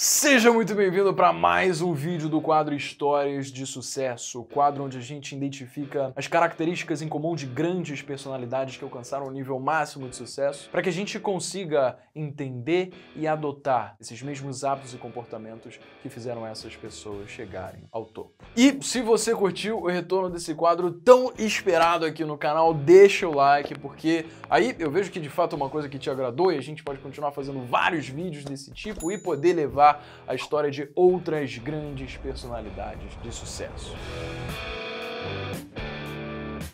Seja muito bem-vindo para mais um vídeo do quadro Histórias de Sucesso, o quadro onde a gente identifica as características em comum de grandes personalidades que alcançaram o nível máximo de sucesso, para que a gente consiga entender e adotar esses mesmos hábitos e comportamentos que fizeram essas pessoas chegarem ao topo. E se você curtiu o retorno desse quadro tão esperado aqui no canal, deixa o like, porque aí eu vejo que de fato é uma coisa que te agradou e a gente pode continuar fazendo vários vídeos desse tipo e poder levar a história de outras grandes personalidades de sucesso.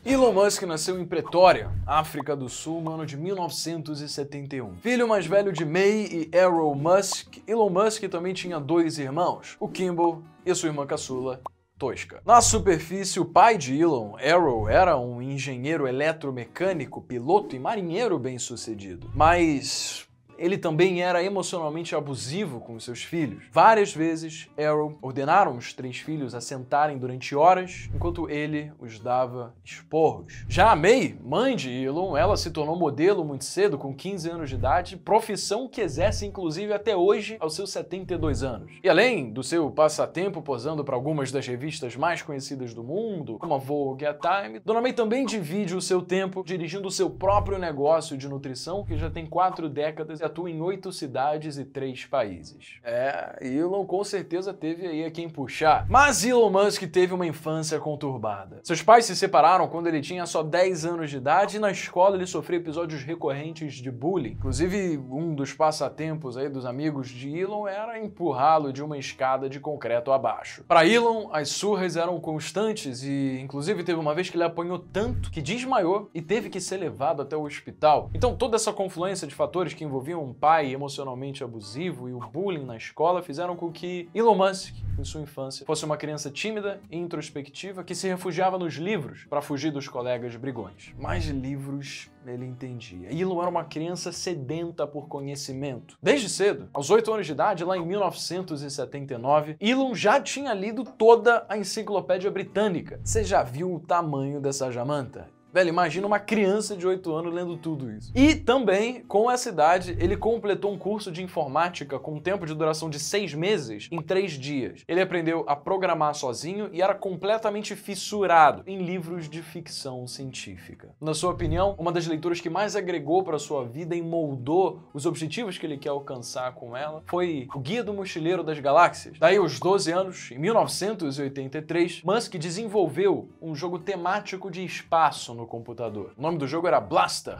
Elon Musk nasceu em Pretória, África do Sul, no ano de 1971. Filho mais velho de May e Errol Musk, Elon Musk também tinha dois irmãos, o Kimball e sua irmã caçula, Tosca. Na superfície, o pai de Elon, Arrow, era um engenheiro eletromecânico, piloto e marinheiro bem-sucedido. Mas ele também era emocionalmente abusivo com seus filhos. Várias vezes, Arrow ordenaram os três filhos a sentarem durante horas, enquanto ele os dava esporros. Já a May, mãe de Elon, ela se tornou modelo muito cedo, com 15 anos de idade, profissão que exerce inclusive até hoje aos seus 72 anos. E além do seu passatempo posando para algumas das revistas mais conhecidas do mundo, como a Vogue e a Time, Dona May também divide o seu tempo dirigindo o seu próprio negócio de nutrição, que já tem quatro décadas atua em oito cidades e três países. É, Elon com certeza teve aí a quem puxar. Mas Elon Musk teve uma infância conturbada. Seus pais se separaram quando ele tinha só 10 anos de idade e na escola ele sofreu episódios recorrentes de bullying. Inclusive, um dos passatempos aí dos amigos de Elon era empurrá-lo de uma escada de concreto abaixo. Para Elon, as surras eram constantes e, inclusive, teve uma vez que ele apanhou tanto que desmaiou e teve que ser levado até o hospital. Então, toda essa confluência de fatores que envolviam um pai emocionalmente abusivo e o bullying na escola fizeram com que Elon Musk, em sua infância, fosse uma criança tímida e introspectiva que se refugiava nos livros para fugir dos colegas brigões. Mais livros ele entendia. Elon era uma criança sedenta por conhecimento. Desde cedo, aos 8 anos de idade, lá em 1979, Elon já tinha lido toda a enciclopédia britânica. Você já viu o tamanho dessa jamanta? Velho, imagina uma criança de 8 anos lendo tudo isso. E também, com essa idade, ele completou um curso de informática com um tempo de duração de 6 meses em 3 dias. Ele aprendeu a programar sozinho e era completamente fissurado em livros de ficção científica. Na sua opinião, uma das leituras que mais agregou para sua vida e moldou os objetivos que ele quer alcançar com ela foi O Guia do Mochileiro das Galáxias. Daí, aos 12 anos, em 1983, Musk desenvolveu um jogo temático de espaço no no computador. O nome do jogo era Blaster.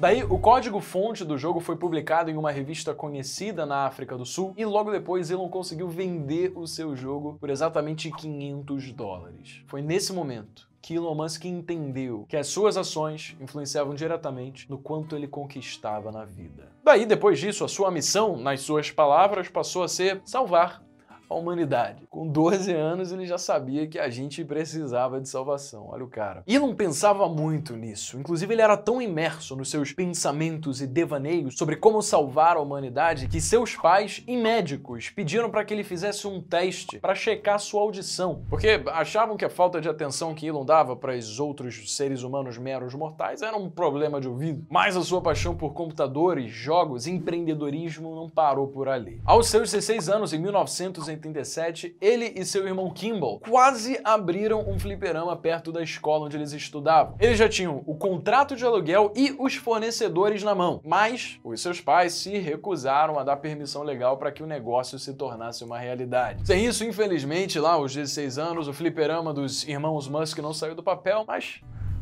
Daí, o código-fonte do jogo foi publicado em uma revista conhecida na África do Sul e logo depois Elon conseguiu vender o seu jogo por exatamente 500 dólares. Foi nesse momento que Elon Musk entendeu que as suas ações influenciavam diretamente no quanto ele conquistava na vida. Daí, depois disso, a sua missão, nas suas palavras, passou a ser salvar a humanidade. Com 12 anos ele já sabia que a gente precisava de salvação. Olha o cara. Elon pensava muito nisso. Inclusive ele era tão imerso nos seus pensamentos e devaneios sobre como salvar a humanidade que seus pais e médicos pediram para que ele fizesse um teste para checar sua audição, porque achavam que a falta de atenção que Elon dava para os outros seres humanos meros mortais era um problema de ouvido. Mas a sua paixão por computadores, jogos e empreendedorismo não parou por ali. Aos seus 16 anos, em 1900 1987, ele e seu irmão Kimball quase abriram um fliperama perto da escola onde eles estudavam. Eles já tinham o contrato de aluguel e os fornecedores na mão, mas os seus pais se recusaram a dar permissão legal para que o negócio se tornasse uma realidade. Sem isso, infelizmente, lá aos 16 anos, o fliperama dos irmãos Musk não saiu do papel, mas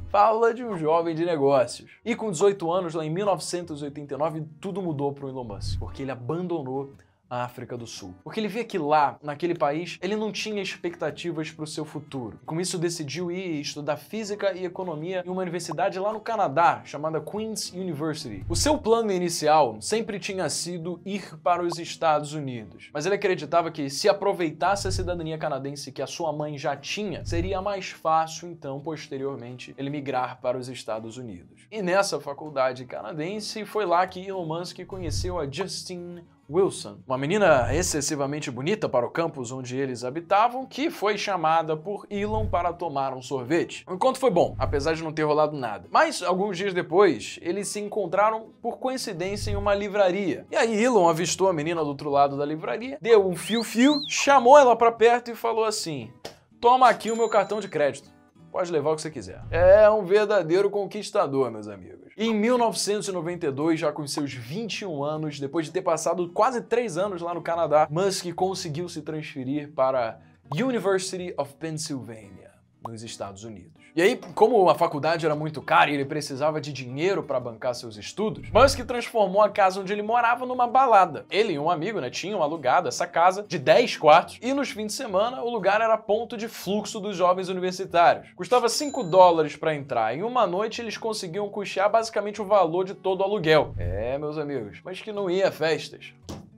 fala de um jovem de negócios. E com 18 anos, lá em 1989, tudo mudou para o Elon Musk, porque ele abandonou a África do Sul. Porque ele via que lá, naquele país, ele não tinha expectativas para o seu futuro. Com isso, decidiu ir estudar física e economia em uma universidade lá no Canadá, chamada Queen's University. O seu plano inicial sempre tinha sido ir para os Estados Unidos, mas ele acreditava que se aproveitasse a cidadania canadense que a sua mãe já tinha, seria mais fácil então, posteriormente, ele migrar para os Estados Unidos. E nessa faculdade canadense foi lá que Elon Musk conheceu a Justine Wilson, uma menina excessivamente bonita para o campus onde eles habitavam, que foi chamada por Elon para tomar um sorvete. O encontro foi bom, apesar de não ter rolado nada. Mas, alguns dias depois, eles se encontraram por coincidência em uma livraria. E aí Elon avistou a menina do outro lado da livraria, deu um fio-fio, chamou ela para perto e falou assim: Toma aqui o meu cartão de crédito. Pode levar o que você quiser. É um verdadeiro conquistador, meus amigos. Em 1992, já com seus 21 anos, depois de ter passado quase 3 anos lá no Canadá, Musk conseguiu se transferir para University of Pennsylvania, nos Estados Unidos. E aí, como a faculdade era muito cara e ele precisava de dinheiro para bancar seus estudos, Musk transformou a casa onde ele morava numa balada. Ele e um amigo, né, tinham alugado essa casa de 10 quartos e nos fins de semana o lugar era ponto de fluxo dos jovens universitários. Custava 5 dólares para entrar. Em uma noite eles conseguiam custear basicamente o valor de todo o aluguel. É, meus amigos, mas que não ia a festas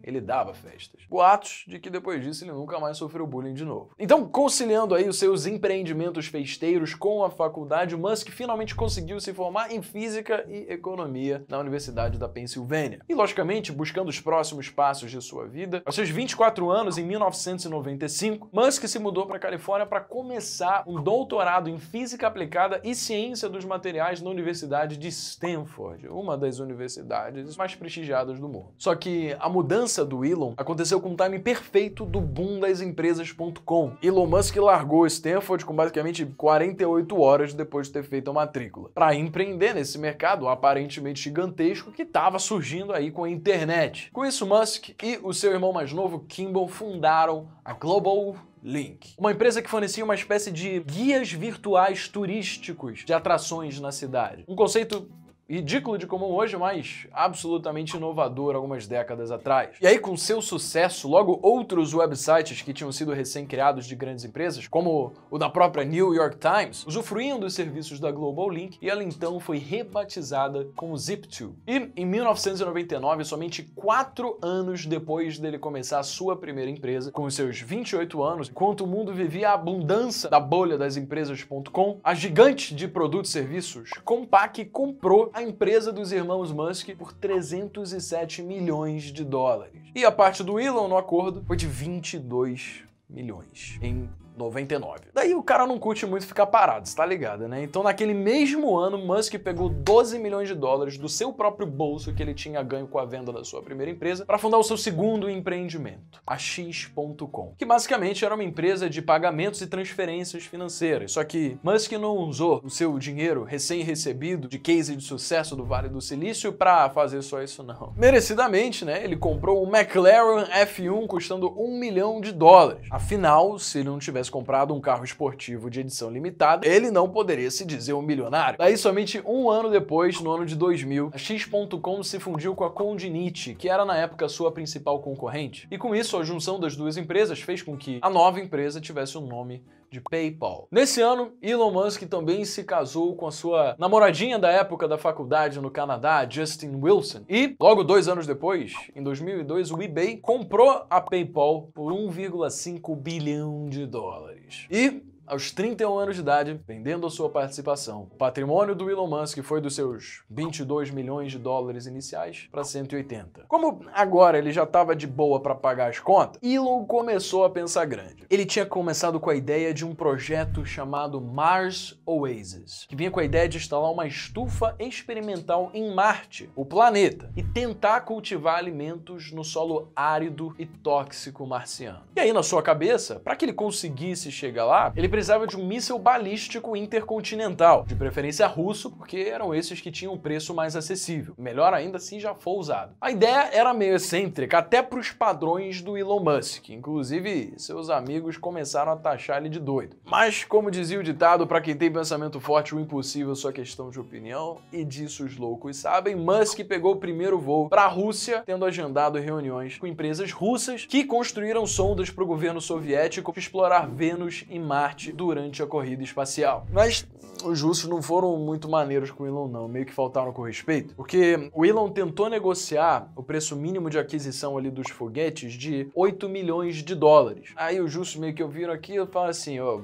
ele dava festas. Boatos de que depois disso ele nunca mais sofreu bullying de novo. Então, conciliando aí os seus empreendimentos festeiros com a faculdade, Musk finalmente conseguiu se formar em Física e Economia na Universidade da Pensilvânia. E, logicamente, buscando os próximos passos de sua vida, aos seus 24 anos, em 1995, Musk se mudou para a Califórnia para começar um doutorado em Física Aplicada e Ciência dos Materiais na Universidade de Stanford, uma das universidades mais prestigiadas do mundo. Só que a mudança do Elon aconteceu com o time perfeito do boom das empresas.com. Elon Musk largou Stanford com basicamente 48 horas depois de ter feito a matrícula, para empreender nesse mercado aparentemente gigantesco que estava surgindo aí com a internet. Com isso, Musk e o seu irmão mais novo, Kimball, fundaram a Global Link, uma empresa que fornecia uma espécie de guias virtuais turísticos de atrações na cidade. Um conceito ridículo de comum hoje, mas absolutamente inovador algumas décadas atrás. E aí, com seu sucesso, logo outros websites que tinham sido recém-criados de grandes empresas, como o da própria New York Times, usufruíam dos serviços da Global Link e ela então foi rebatizada como Zip2. E em 1999, somente quatro anos depois dele começar a sua primeira empresa, com seus 28 anos, enquanto o mundo vivia a abundância da bolha das empresas.com, a gigante de produtos e serviços, Compaq comprou a empresa dos irmãos Musk por 307 milhões de dólares. E a parte do Elon no acordo foi de 22 milhões em 99. Daí o cara não curte muito ficar parado, tá ligado, né? Então naquele mesmo ano, Musk pegou 12 milhões de dólares do seu próprio bolso que ele tinha ganho com a venda da sua primeira empresa para fundar o seu segundo empreendimento, a X.com, que basicamente era uma empresa de pagamentos e transferências financeiras. Só que Musk não usou o seu dinheiro recém-recebido de case de sucesso do Vale do Silício para fazer só isso não. Merecidamente, né? Ele comprou um McLaren F1 custando um milhão de dólares. Afinal, se ele não tivesse tivesse comprado um carro esportivo de edição limitada, ele não poderia se dizer um milionário. Daí, somente um ano depois, no ano de 2000, a X.com se fundiu com a Condinite, que era na época sua principal concorrente. E com isso, a junção das duas empresas fez com que a nova empresa tivesse o um nome de PayPal. Nesse ano, Elon Musk também se casou com a sua namoradinha da época da faculdade no Canadá, Justin Wilson. E, logo dois anos depois, em 2002, o eBay comprou a PayPal por 1,5 bilhão de dólares. E aos 31 anos de idade, vendendo a sua participação. O patrimônio do Elon Musk foi dos seus 22 milhões de dólares iniciais para 180. Como agora ele já estava de boa para pagar as contas, Elon começou a pensar grande. Ele tinha começado com a ideia de um projeto chamado Mars Oasis, que vinha com a ideia de instalar uma estufa experimental em Marte, o planeta, e tentar cultivar alimentos no solo árido e tóxico marciano. E aí, na sua cabeça, para que ele conseguisse chegar lá, ele precisava de um míssil balístico intercontinental, de preferência russo, porque eram esses que tinham o preço mais acessível. Melhor ainda se já for usado. A ideia era meio excêntrica, até para os padrões do Elon Musk. Inclusive, seus amigos começaram a taxar ele de doido. Mas, como dizia o ditado, para quem tem pensamento forte, o impossível é só questão de opinião, e disso os loucos sabem, Musk pegou o primeiro voo para a Rússia, tendo agendado reuniões com empresas russas que construíram sondas para o governo soviético explorar Vênus e Marte durante a corrida espacial. Mas os russos não foram muito maneiros com o Elon, não, meio que faltaram com respeito, porque o Elon tentou negociar o preço mínimo de aquisição ali dos foguetes de 8 milhões de dólares. Aí os russos meio que ouviram aquilo e falaram assim, ô,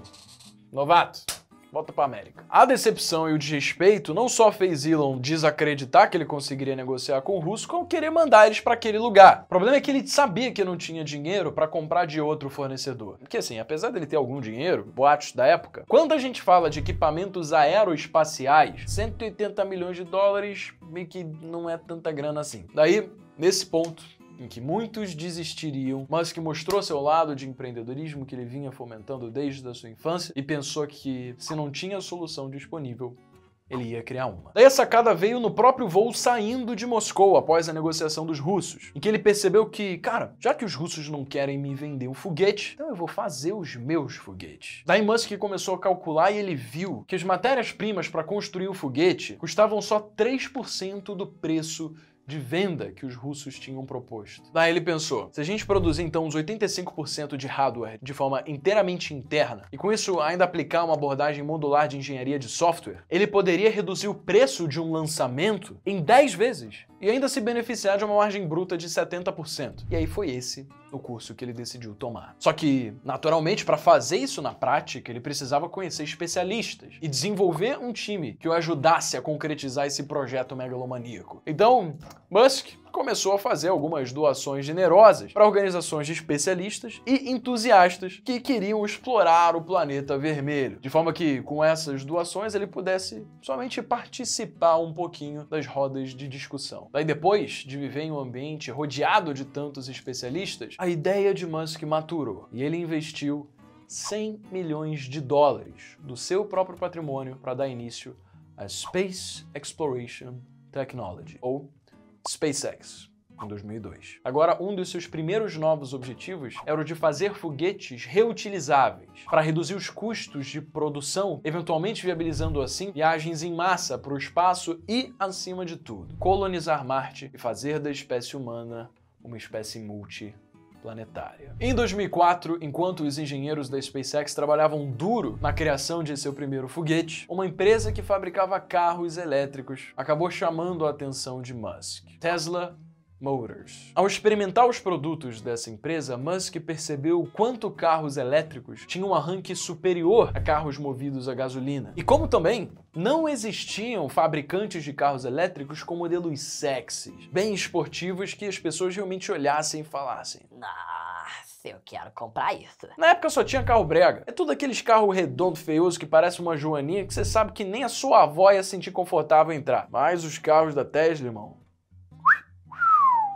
novato, volta pra América. A decepção e o desrespeito não só fez Elon desacreditar que ele conseguiria negociar com o russo, como querer mandar eles para aquele lugar. O problema é que ele sabia que não tinha dinheiro para comprar de outro fornecedor. Porque assim, apesar dele ter algum dinheiro, boatos da época, quando a gente fala de equipamentos aeroespaciais, 180 milhões de dólares meio que não é tanta grana assim. Daí, nesse ponto, em que muitos desistiriam, mas que mostrou seu lado de empreendedorismo que ele vinha fomentando desde a sua infância e pensou que, se não tinha solução disponível, ele ia criar uma. Daí a sacada veio no próprio voo saindo de Moscou após a negociação dos russos, em que ele percebeu que, cara, já que os russos não querem me vender um foguete, então eu vou fazer os meus foguetes. Daí Musk começou a calcular e ele viu que as matérias-primas para construir o foguete custavam só 3% do preço de venda que os russos tinham proposto. Daí ele pensou, se a gente produzir então uns 85% de hardware de forma inteiramente interna, e com isso ainda aplicar uma abordagem modular de engenharia de software, ele poderia reduzir o preço de um lançamento em 10 vezes e ainda se beneficiar de uma margem bruta de 70%. E aí foi esse o curso que ele decidiu tomar. Só que, naturalmente, para fazer isso na prática, ele precisava conhecer especialistas e desenvolver um time que o ajudasse a concretizar esse projeto megalomaníaco. Então, Musk começou a fazer algumas doações generosas para organizações de especialistas e entusiastas que queriam explorar o planeta vermelho, de forma que com essas doações ele pudesse somente participar um pouquinho das rodas de discussão. Daí depois de viver em um ambiente rodeado de tantos especialistas, a ideia de Musk maturou e ele investiu 100 milhões de dólares do seu próprio patrimônio para dar início à Space Exploration Technology, ou SpaceX em 2002. Agora, um dos seus primeiros novos objetivos era o de fazer foguetes reutilizáveis para reduzir os custos de produção, eventualmente viabilizando assim viagens em massa para o espaço e, acima de tudo, colonizar Marte e fazer da espécie humana uma espécie multi planetária. Em 2004, enquanto os engenheiros da SpaceX trabalhavam duro na criação de seu primeiro foguete, uma empresa que fabricava carros elétricos acabou chamando a atenção de Musk. Tesla Motors. Ao experimentar os produtos dessa empresa, Musk percebeu quanto carros elétricos tinham um arranque superior a carros movidos a gasolina. E como também não existiam fabricantes de carros elétricos com modelos sexys, bem esportivos que as pessoas realmente olhassem e falassem: Nossa, eu quero comprar isso. Na época só tinha carro brega. É tudo aqueles carros redondo, feioso, que parece uma joaninha que você sabe que nem a sua avó ia sentir confortável entrar. Mas os carros da Tesla, irmão,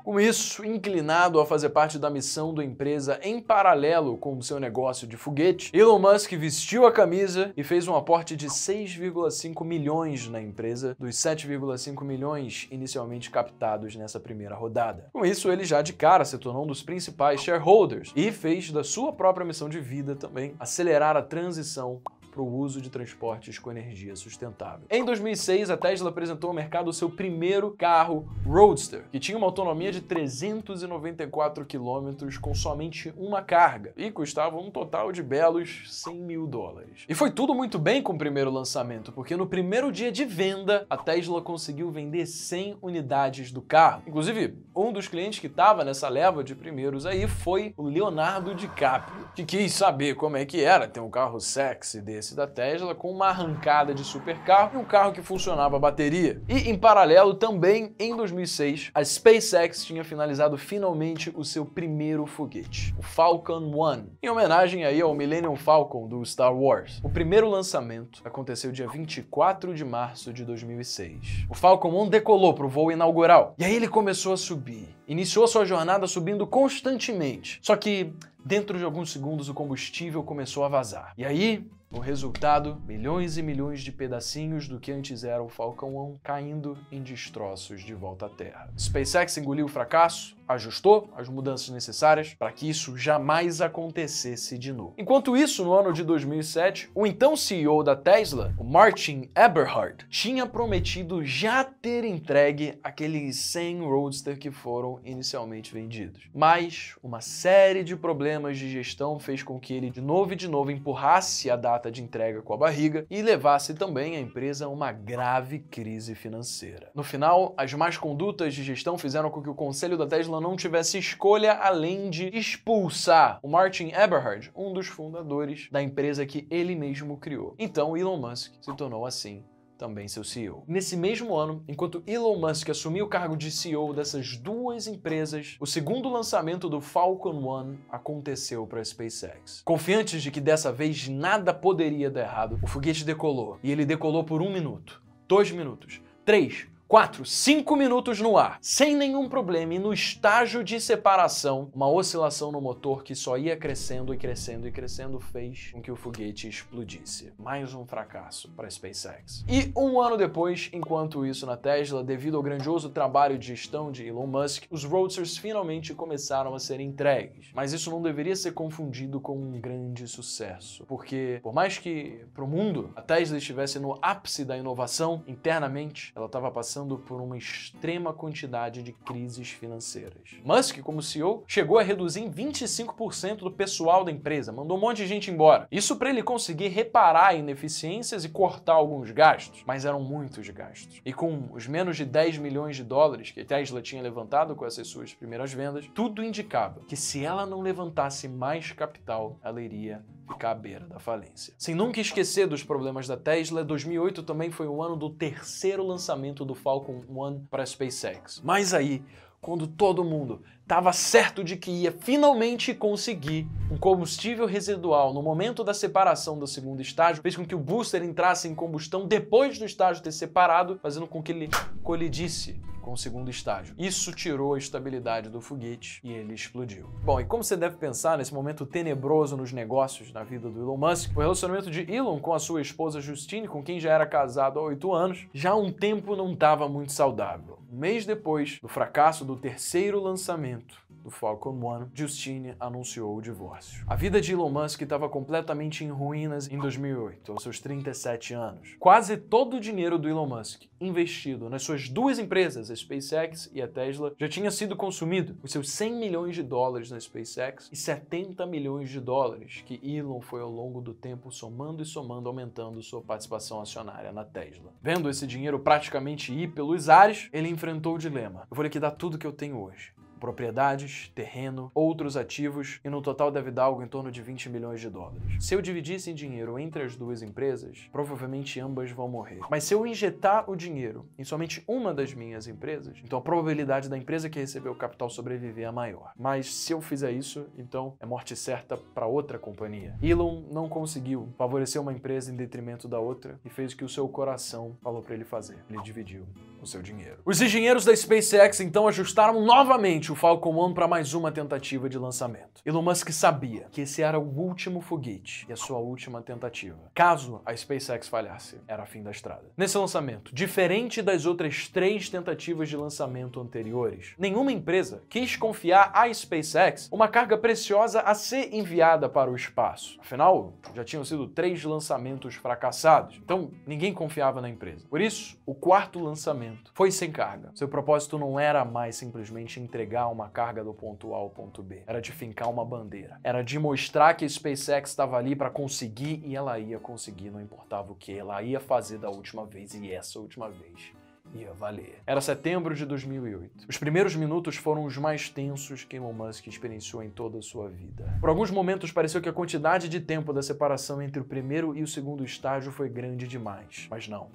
com isso, inclinado a fazer parte da missão da empresa em paralelo com o seu negócio de foguete, Elon Musk vestiu a camisa e fez um aporte de 6,5 milhões na empresa, dos 7,5 milhões inicialmente captados nessa primeira rodada. Com isso, ele já de cara se tornou um dos principais shareholders e fez da sua própria missão de vida também acelerar a transição para o uso de transportes com energia sustentável. Em 2006, a Tesla apresentou ao mercado o seu primeiro carro Roadster, que tinha uma autonomia de 394 km com somente uma carga e custava um total de belos 100 mil dólares. E foi tudo muito bem com o primeiro lançamento, porque no primeiro dia de venda, a Tesla conseguiu vender 100 unidades do carro. Inclusive, um dos clientes que estava nessa leva de primeiros aí foi o Leonardo DiCaprio, que quis saber como é que era ter um carro sexy desse da Tesla com uma arrancada de supercarro e um carro que funcionava a bateria. E em paralelo, também em 2006, a SpaceX tinha finalizado finalmente o seu primeiro foguete, o Falcon 1, em homenagem aí ao Millennium Falcon do Star Wars. O primeiro lançamento aconteceu dia 24 de março de 2006. O Falcon 1 decolou para o voo inaugural e aí ele começou a subir. Iniciou sua jornada subindo constantemente. Só que dentro de alguns segundos o combustível começou a vazar. E aí, o resultado, milhões e milhões de pedacinhos do que antes era o Falcão 1 caindo em destroços de volta à Terra. SpaceX engoliu o fracasso, ajustou as mudanças necessárias para que isso jamais acontecesse de novo. Enquanto isso, no ano de 2007, o então CEO da Tesla, o Martin Eberhard, tinha prometido já ter entregue aqueles 100 Roadster que foram inicialmente vendidos. Mas uma série de problemas de gestão fez com que ele de novo e de novo empurrasse a data de entrega com a barriga e levasse também a empresa a uma grave crise financeira. No final, as más condutas de gestão fizeram com que o conselho da Tesla Não tivesse escolha além de expulsar o Martin Eberhard, um dos fundadores da empresa que ele mesmo criou. Então Elon Musk se tornou assim também seu CEO. Nesse mesmo ano, enquanto Elon Musk assumiu o cargo de CEO dessas duas empresas, o segundo lançamento do Falcon 1 aconteceu para a SpaceX. Confiantes de que dessa vez nada poderia dar errado, o foguete decolou. E ele decolou por um minuto, dois minutos, três, 4, 5 minutos no ar, sem nenhum problema e no estágio de separação, uma oscilação no motor que só ia crescendo e crescendo e crescendo fez com que o foguete explodisse. Mais um fracasso para a SpaceX. E um ano depois, enquanto isso na Tesla, devido ao grandioso trabalho de gestão de Elon Musk, os Roadsters finalmente começaram a ser entregues. Mas isso não deveria ser confundido com um grande sucesso, porque por mais que para o mundo a Tesla estivesse no ápice da inovação, internamente ela estava passando passando por uma extrema quantidade de crises financeiras. Musk, como CEO, chegou a reduzir em 25% do pessoal da empresa, mandou um monte de gente embora. Isso para ele conseguir reparar ineficiências e cortar alguns gastos, mas eram muitos gastos. E com os menos de 10 milhões de dólares que a Tesla tinha levantado com essas suas primeiras vendas, tudo indicava que se ela não levantasse mais capital, ela iria ficar à beira da falência. Sem nunca esquecer dos problemas da Tesla, 2008 também foi o ano do terceiro lançamento do Falcon 1 para a SpaceX. Mas aí, quando todo mundo estava certo de que ia finalmente conseguir um combustível residual no momento da separação do segundo estágio, fez com que o booster entrasse em combustão depois do estágio ter separado, fazendo com que ele colidisse com o segundo estágio. Isso tirou a estabilidade do foguete e ele explodiu. Bom, e como você deve pensar nesse momento tenebroso nos negócios na vida do Elon Musk, o relacionamento de Elon com a sua esposa Justine, com quem já era casado há oito anos, já há um tempo não estava muito saudável. Um mês depois do fracasso do terceiro lançamento, do Falcon 1, Justine anunciou o divórcio. A vida de Elon Musk estava completamente em ruínas em 2008, aos seus 37 anos. Quase todo o dinheiro do Elon Musk investido nas suas duas empresas, a SpaceX e a Tesla, já tinha sido consumido. Os seus 100 milhões de dólares na SpaceX e 70 milhões de dólares que Elon foi ao longo do tempo somando e somando, aumentando sua participação acionária na Tesla. Vendo esse dinheiro praticamente ir pelos ares, ele enfrentou o dilema. Eu vou liquidar tudo que eu tenho hoje propriedades, terreno, outros ativos e no total deve dar algo em torno de 20 milhões de dólares. Se eu dividisse em dinheiro entre as duas empresas, provavelmente ambas vão morrer. Mas se eu injetar o dinheiro em somente uma das minhas empresas, então a probabilidade da empresa que recebeu o capital sobreviver é maior. Mas se eu fizer isso, então é morte certa para outra companhia. Elon não conseguiu favorecer uma empresa em detrimento da outra e fez o que o seu coração falou para ele fazer. Ele dividiu o seu dinheiro. Os engenheiros da SpaceX então ajustaram novamente o Falcon 1 para mais uma tentativa de lançamento. Elon Musk sabia que esse era o último foguete e a sua última tentativa. Caso a SpaceX falhasse, era fim da estrada. Nesse lançamento, diferente das outras três tentativas de lançamento anteriores, nenhuma empresa quis confiar à SpaceX uma carga preciosa a ser enviada para o espaço. Afinal, já tinham sido três lançamentos fracassados, então ninguém confiava na empresa. Por isso, o quarto lançamento foi sem carga. Seu propósito não era mais simplesmente entregar uma carga do ponto A ao ponto B. Era de fincar uma bandeira. Era de mostrar que a SpaceX estava ali para conseguir e ela ia conseguir, não importava o que. Ela ia fazer da última vez e essa última vez ia valer. Era setembro de 2008. Os primeiros minutos foram os mais tensos que Elon Musk experienciou em toda a sua vida. Por alguns momentos pareceu que a quantidade de tempo da separação entre o primeiro e o segundo estágio foi grande demais. Mas não.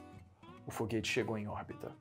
O foguete chegou em órbita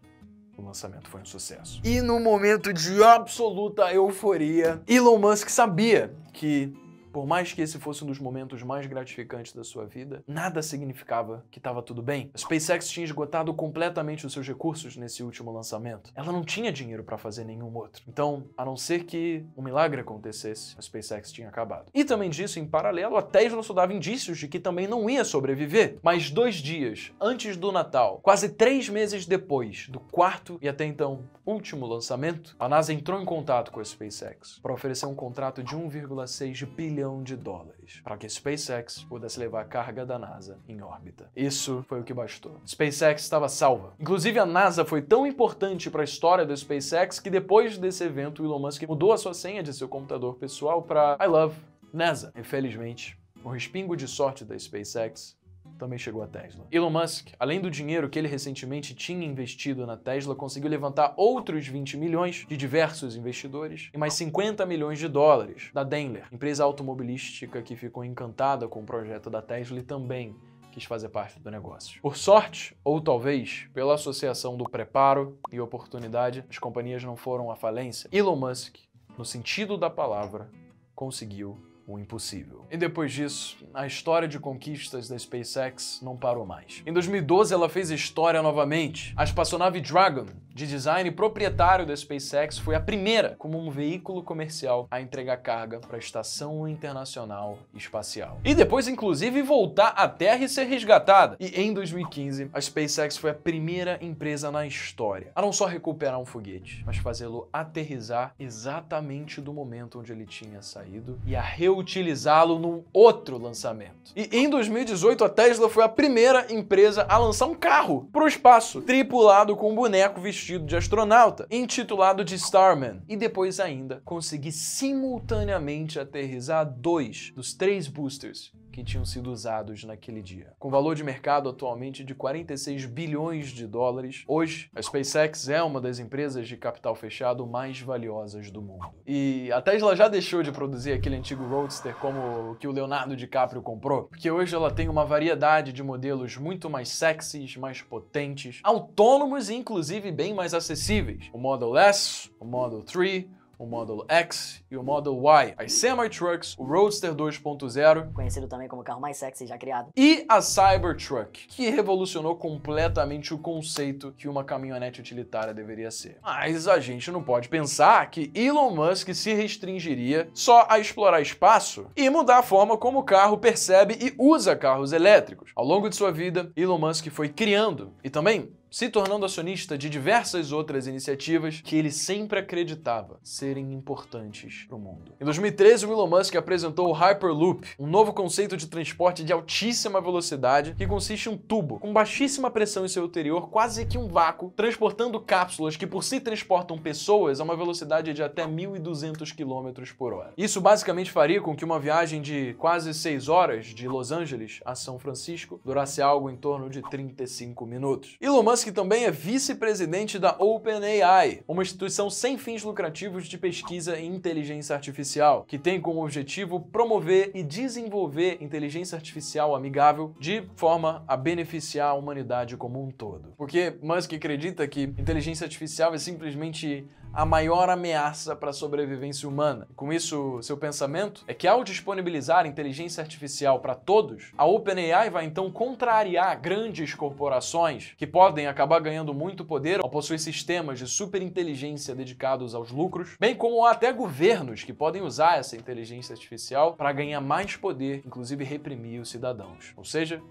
o lançamento foi um sucesso. E no momento de absoluta euforia, Elon Musk sabia que por mais que esse fosse um dos momentos mais gratificantes da sua vida, nada significava que estava tudo bem. A SpaceX tinha esgotado completamente os seus recursos nesse último lançamento. Ela não tinha dinheiro para fazer nenhum outro. Então, a não ser que um milagre acontecesse, a SpaceX tinha acabado. E também disso, em paralelo, a Tesla só dava indícios de que também não ia sobreviver. Mas dois dias antes do Natal, quase três meses depois do quarto e até então último lançamento, a NASA entrou em contato com a SpaceX para oferecer um contrato de 1,6 bilhão bilhão de dólares para que SpaceX pudesse levar a carga da NASA em órbita. Isso foi o que bastou. SpaceX estava salva. Inclusive, a NASA foi tão importante para a história do SpaceX que depois desse evento, o Elon Musk mudou a sua senha de seu computador pessoal para I love NASA. Infelizmente, o respingo de sorte da SpaceX também chegou à Tesla. Elon Musk, além do dinheiro que ele recentemente tinha investido na Tesla, conseguiu levantar outros 20 milhões de diversos investidores e mais 50 milhões de dólares da Daimler, empresa automobilística que ficou encantada com o projeto da Tesla e também quis fazer parte do negócio. Por sorte, ou talvez pela associação do preparo e oportunidade, as companhias não foram à falência. Elon Musk, no sentido da palavra, conseguiu o impossível. E depois disso, a história de conquistas da SpaceX não parou mais. Em 2012, ela fez história novamente. A espaçonave Dragon, de design proprietário da SpaceX, foi a primeira como um veículo comercial a entregar carga para a Estação Internacional Espacial. E depois, inclusive, voltar à Terra e ser resgatada. E em 2015, a SpaceX foi a primeira empresa na história a não só recuperar um foguete, mas fazê-lo aterrizar exatamente do momento onde ele tinha saído e a reutilizá-lo num outro lançamento. E em 2018, a Tesla foi a primeira empresa a lançar um carro para o espaço, tripulado com um boneco vestido de astronauta, intitulado de Starman, e depois ainda conseguir simultaneamente aterrizar dois dos três boosters que tinham sido usados naquele dia. Com valor de mercado atualmente de 46 bilhões de dólares, hoje a SpaceX é uma das empresas de capital fechado mais valiosas do mundo. E a Tesla já deixou de produzir aquele antigo Roadster como o que o Leonardo DiCaprio comprou, porque hoje ela tem uma variedade de modelos muito mais sexys, mais potentes, autônomos e inclusive bem mais acessíveis. O Model S, o Model 3, o Model X e o Model Y, as semi-trucks, o Roadster 2.0, Conhecido também como o carro mais sexy já criado. e a Cybertruck, que revolucionou completamente o conceito que uma caminhonete utilitária deveria ser. Mas a gente não pode pensar que Elon Musk se restringiria só a explorar espaço e mudar a forma como o carro percebe e usa carros elétricos. Ao longo de sua vida, Elon Musk foi criando e também se tornando acionista de diversas outras iniciativas que ele sempre acreditava serem importantes para o mundo. Em 2013, o Elon Musk apresentou o Hyperloop, um novo conceito de transporte de altíssima velocidade que consiste em um tubo com baixíssima pressão em seu interior, quase que um vácuo, transportando cápsulas que por si transportam pessoas a uma velocidade de até 1.200 km por hora. Isso basicamente faria com que uma viagem de quase 6 horas de Los Angeles a São Francisco durasse algo em torno de 35 minutos. Elon Musk também é vice-presidente da OpenAI, uma instituição sem fins lucrativos de pesquisa em inteligência artificial, que tem como objetivo promover e desenvolver inteligência artificial amigável de forma a beneficiar a humanidade como um todo. Porque Musk acredita que inteligência artificial é simplesmente a maior ameaça para a sobrevivência humana. Com isso, seu pensamento é que ao disponibilizar inteligência artificial para todos, a OpenAI vai então contrariar grandes corporações que podem acabar ganhando muito poder ao possuir sistemas de superinteligência dedicados aos lucros, bem como até governos que podem usar essa inteligência artificial para ganhar mais poder, inclusive reprimir os cidadãos. Ou seja,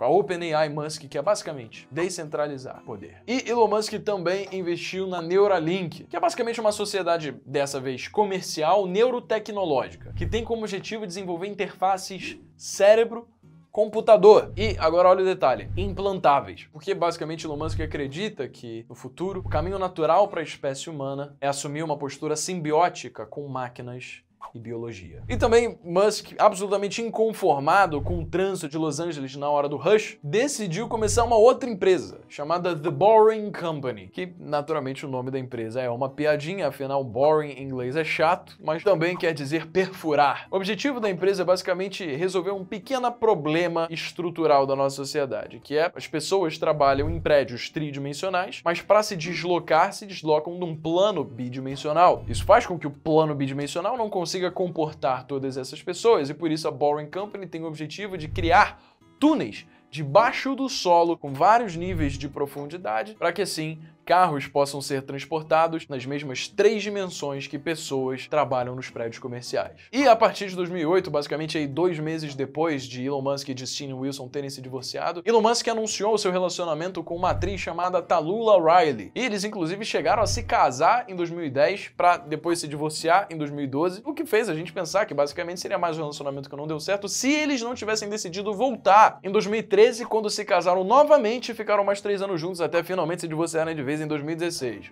com a OpenAI Musk, que é basicamente descentralizar poder. E Elon Musk também investiu na Neuralink, que é basicamente uma sociedade, dessa vez comercial, neurotecnológica, que tem como objetivo desenvolver interfaces cérebro computador. E agora olha o detalhe, implantáveis. Porque basicamente Elon Musk acredita que no futuro o caminho natural para a espécie humana é assumir uma postura simbiótica com máquinas e biologia. E também Musk, absolutamente inconformado com o trânsito de Los Angeles na hora do rush, decidiu começar uma outra empresa chamada The Boring Company, que naturalmente o nome da empresa é uma piadinha, afinal boring em inglês é chato, mas também quer dizer perfurar. O objetivo da empresa é basicamente resolver um pequeno problema estrutural da nossa sociedade, que é as pessoas trabalham em prédios tridimensionais, mas para se deslocar se deslocam num plano bidimensional. Isso faz com que o plano bidimensional não consiga comportar todas essas pessoas e por isso a Boring Company tem o objetivo de criar túneis debaixo do solo com vários níveis de profundidade para que assim carros possam ser transportados nas mesmas três dimensões que pessoas trabalham nos prédios comerciais. E a partir de 2008, basicamente aí dois meses depois de Elon Musk e Justine Wilson terem se divorciado, Elon Musk anunciou seu relacionamento com uma atriz chamada Tallulah Riley. E eles inclusive chegaram a se casar em 2010 para depois se divorciar em 2012, o que fez a gente pensar que basicamente seria mais um relacionamento que não deu certo se eles não tivessem decidido voltar em 2013 quando se casaram novamente e ficaram mais três anos juntos até finalmente se divorciarem de vez em 2016.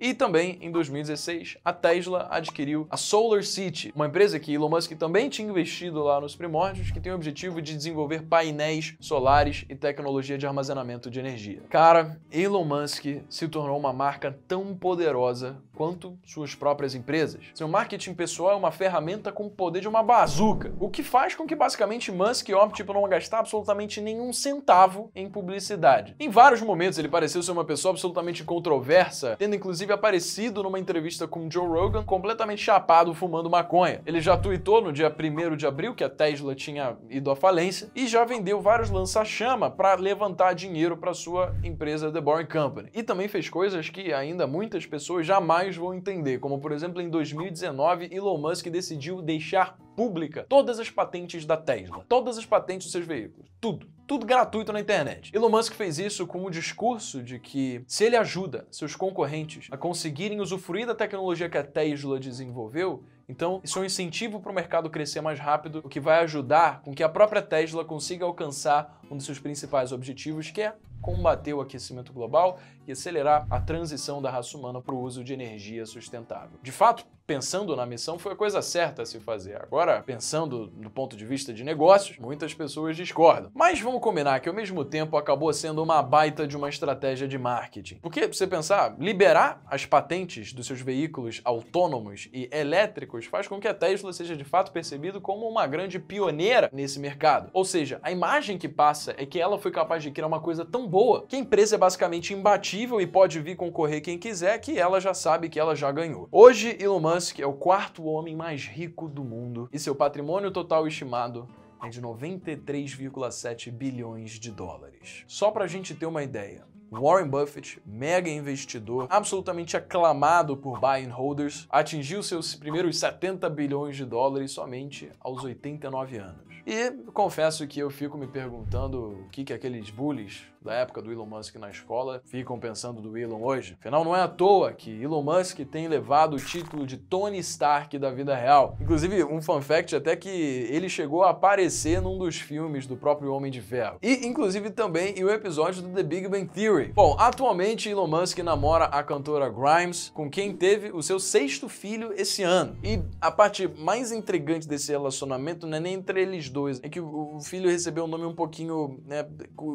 E também, em 2016, a Tesla adquiriu a Solar City, uma empresa que Elon Musk também tinha investido lá nos primórdios, que tem o objetivo de desenvolver painéis solares e tecnologia de armazenamento de energia. Cara, Elon Musk se tornou uma marca tão poderosa quanto suas próprias empresas. Seu marketing pessoal é uma ferramenta com o poder de uma bazuca, o que faz com que basicamente Musk opte por não gastar absolutamente nenhum centavo em publicidade. Em vários momentos ele pareceu ser uma pessoa absolutamente controversa, tendo inclusive aparecido numa entrevista com Joe Rogan completamente chapado fumando maconha. Ele já tweetou no dia 1 de abril que a Tesla tinha ido à falência e já vendeu vários lança-chama para levantar dinheiro para sua empresa The Boring Company. E também fez coisas que ainda muitas pessoas jamais vão entender, como por exemplo em 2019 Elon Musk decidiu deixar pública todas as patentes da Tesla, todas as patentes dos seus veículos, tudo, tudo gratuito na internet. Elon Musk fez isso com o discurso de que se ele ajuda seus concorrentes a conseguirem usufruir da tecnologia que a Tesla desenvolveu, então, isso é um incentivo para o mercado crescer mais rápido, o que vai ajudar com que a própria Tesla consiga alcançar um dos seus principais objetivos, que é combater o aquecimento global e acelerar a transição da raça humana para o uso de energia sustentável. De fato, pensando na missão, foi a coisa certa a se fazer. Agora, pensando do ponto de vista de negócios, muitas pessoas discordam. Mas vamos combinar que ao mesmo tempo acabou sendo uma baita de uma estratégia de marketing. Porque, se você pensar, liberar as patentes dos seus veículos autônomos e elétricos faz com que a Tesla seja de fato percebido como uma grande pioneira nesse mercado. Ou seja, a imagem que passa é que ela foi capaz de criar uma coisa tão boa que a empresa é basicamente imbatível e pode vir concorrer quem quiser, que ela já sabe que ela já ganhou. Hoje, Elon Musk é o quarto homem mais rico do mundo e seu patrimônio total estimado é de 93,7 bilhões de dólares. Só para a gente ter uma ideia, Warren Buffett, mega investidor, absolutamente aclamado por buy and holders, atingiu seus primeiros 70 bilhões de dólares somente aos 89 anos. E confesso que eu fico me perguntando o que, que aqueles bullies da época do Elon Musk na escola ficam pensando do Elon hoje. Afinal, não é à toa que Elon Musk tem levado o título de Tony Stark da vida real. Inclusive, um fun fact até que ele chegou a aparecer num dos filmes do próprio Homem de Ferro. E, inclusive, também em um episódio do The Big Bang Theory. Bom, atualmente Elon Musk namora a cantora Grimes, com quem teve o seu sexto filho esse ano. E a parte mais intrigante desse relacionamento não é nem entre eles dois, é que o filho recebeu um nome um pouquinho né,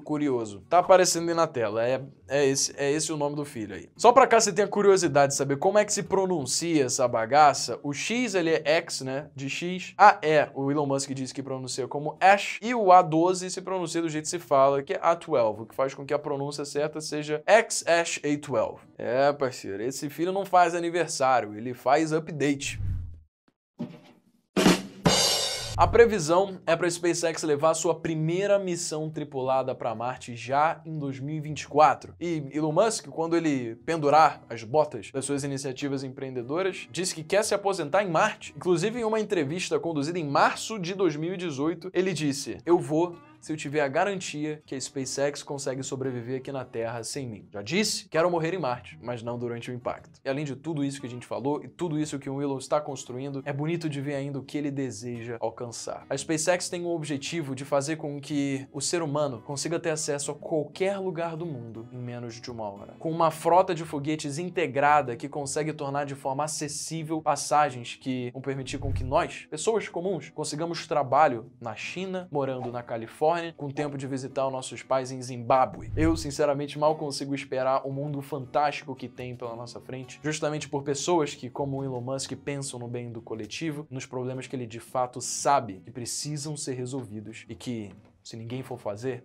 curioso. Tá aparecendo aí na tela. É, é, esse, é esse o nome do filho aí. Só pra cá você tem a curiosidade de saber como é que se pronuncia essa bagaça. O X, ele é X, né? De X. A E, o Elon Musk disse que pronuncia como Ash. E o A12 se pronuncia do jeito que se fala, que é A12, o que faz com que a pronúncia certa seja X-Ash A12. É, parceiro, esse filho não faz aniversário, ele faz update. A previsão é para a SpaceX levar sua primeira missão tripulada para Marte já em 2024. E Elon Musk, quando ele pendurar as botas das suas iniciativas empreendedoras, disse que quer se aposentar em Marte. Inclusive, em uma entrevista conduzida em março de 2018, ele disse: Eu vou se eu tiver a garantia que a SpaceX consegue sobreviver aqui na Terra sem mim. Já disse, quero morrer em Marte, mas não durante o impacto. E além de tudo isso que a gente falou e tudo isso que o Elon está construindo, é bonito de ver ainda o que ele deseja alcançar. A SpaceX tem o objetivo de fazer com que o ser humano consiga ter acesso a qualquer lugar do mundo em menos de uma hora. Com uma frota de foguetes integrada que consegue tornar de forma acessível passagens que vão permitir com que nós, pessoas comuns, consigamos trabalho na China, morando na Califórnia, Califórnia, com tempo de visitar os nossos pais em Zimbábue. Eu, sinceramente, mal consigo esperar o mundo fantástico que tem pela nossa frente, justamente por pessoas que, como o Elon Musk, pensam no bem do coletivo, nos problemas que ele de fato sabe que precisam ser resolvidos e que, se ninguém for fazer,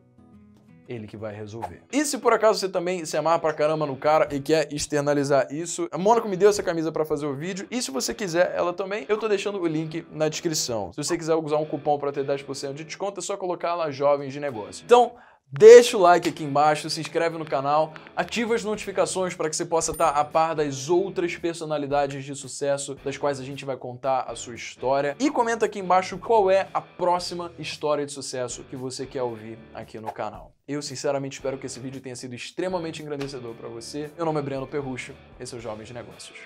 ele que vai resolver. E se por acaso você também se amarra pra caramba no cara e quer externalizar isso, a Mônaco me deu essa camisa para fazer o vídeo. E se você quiser ela também, eu tô deixando o link na descrição. Se você quiser usar um cupom para ter 10% de desconto, é só colocar lá Jovens de Negócio. Então, Deixa o like aqui embaixo, se inscreve no canal, ativa as notificações para que você possa estar a par das outras personalidades de sucesso das quais a gente vai contar a sua história. E comenta aqui embaixo qual é a próxima história de sucesso que você quer ouvir aqui no canal. Eu sinceramente espero que esse vídeo tenha sido extremamente engrandecedor para você. Meu nome é Breno Perrucho, esse é o Jovens de Negócios.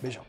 Beijão.